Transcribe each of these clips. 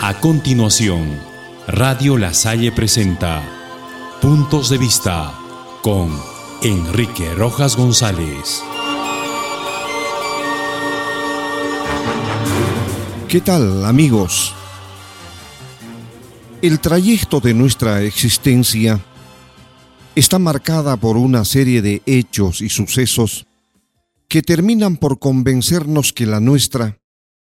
A continuación, Radio La Salle presenta Puntos de Vista con Enrique Rojas González. ¿Qué tal amigos? El trayecto de nuestra existencia está marcada por una serie de hechos y sucesos que terminan por convencernos que la nuestra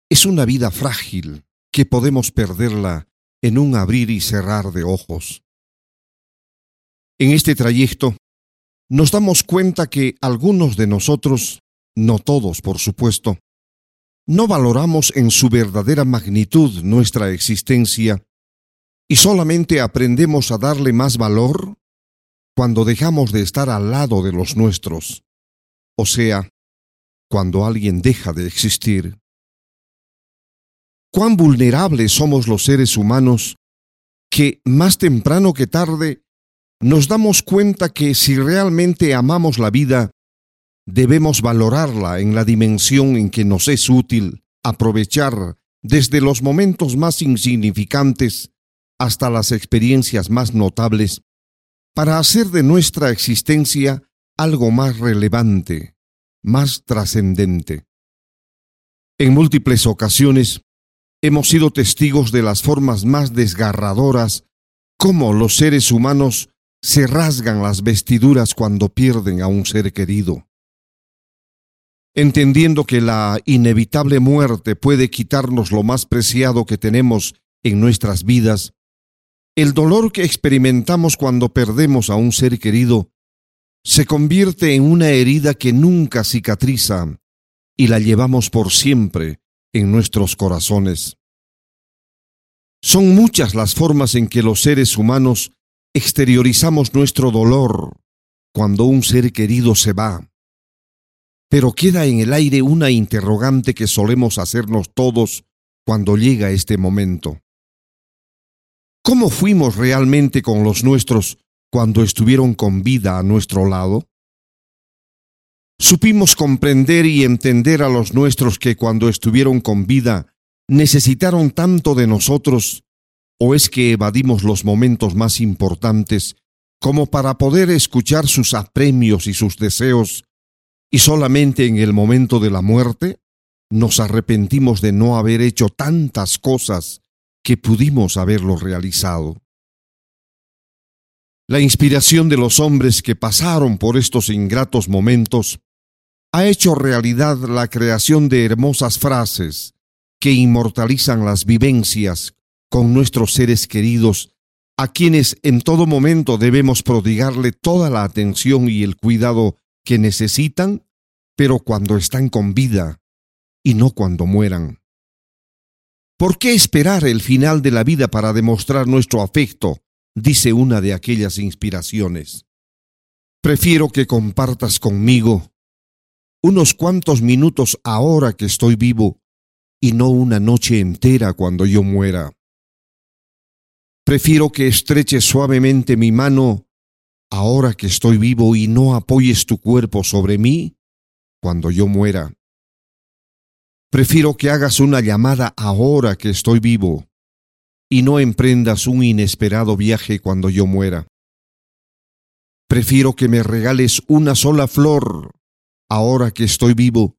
es una vida frágil, que podemos perderla en un abrir y cerrar de ojos. En este trayecto nos damos cuenta que algunos de nosotros, no todos por supuesto, no valoramos en su verdadera magnitud nuestra existencia y solamente aprendemos a darle más valor cuando dejamos de estar al lado de los nuestros, o sea, cuando alguien deja de existir. Cuán vulnerables somos los seres humanos que más temprano que tarde nos damos cuenta que si realmente amamos la vida, debemos valorarla en la dimensión en que nos es útil aprovechar desde los momentos más insignificantes hasta las experiencias más notables, para hacer de nuestra existencia algo más relevante, más trascendente. En múltiples ocasiones hemos sido testigos de las formas más desgarradoras cómo los seres humanos se rasgan las vestiduras cuando pierden a un ser querido. Entendiendo que la inevitable muerte puede quitarnos lo más preciado que tenemos en nuestras vidas, el dolor que experimentamos cuando perdemos a un ser querido se convierte en una herida que nunca cicatriza y la llevamos por siempre en nuestros corazones. Son muchas las formas en que los seres humanos exteriorizamos nuestro dolor cuando un ser querido se va. Pero queda en el aire una interrogante que solemos hacernos todos cuando llega este momento. ¿Cómo fuimos realmente con los nuestros cuando estuvieron con vida a nuestro lado? ¿Supimos comprender y entender a los nuestros que cuando estuvieron con vida necesitaron tanto de nosotros o es que evadimos los momentos más importantes como para poder escuchar sus apremios y sus deseos y solamente en el momento de la muerte nos arrepentimos de no haber hecho tantas cosas que pudimos haberlo realizado. La inspiración de los hombres que pasaron por estos ingratos momentos ha hecho realidad la creación de hermosas frases que inmortalizan las vivencias con nuestros seres queridos, a quienes en todo momento debemos prodigarle toda la atención y el cuidado que necesitan, pero cuando están con vida y no cuando mueran. ¿Por qué esperar el final de la vida para demostrar nuestro afecto? dice una de aquellas inspiraciones. Prefiero que compartas conmigo unos cuantos minutos ahora que estoy vivo y no una noche entera cuando yo muera. Prefiero que estreches suavemente mi mano ahora que estoy vivo y no apoyes tu cuerpo sobre mí cuando yo muera. Prefiero que hagas una llamada ahora que estoy vivo y no emprendas un inesperado viaje cuando yo muera. Prefiero que me regales una sola flor ahora que estoy vivo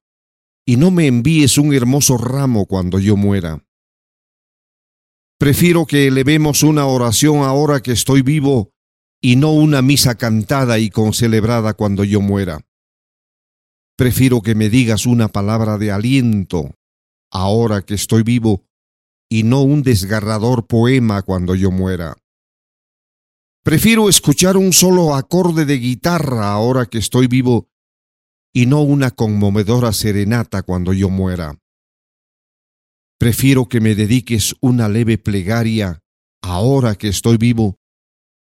y no me envíes un hermoso ramo cuando yo muera. Prefiero que elevemos una oración ahora que estoy vivo y no una misa cantada y concelebrada cuando yo muera. Prefiero que me digas una palabra de aliento ahora que estoy vivo y no un desgarrador poema cuando yo muera. Prefiero escuchar un solo acorde de guitarra ahora que estoy vivo y no una conmovedora serenata cuando yo muera. Prefiero que me dediques una leve plegaria ahora que estoy vivo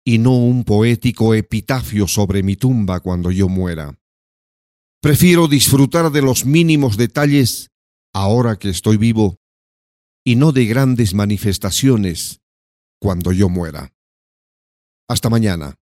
y no un poético epitafio sobre mi tumba cuando yo muera. Prefiero disfrutar de los mínimos detalles ahora que estoy vivo y no de grandes manifestaciones cuando yo muera. Hasta mañana.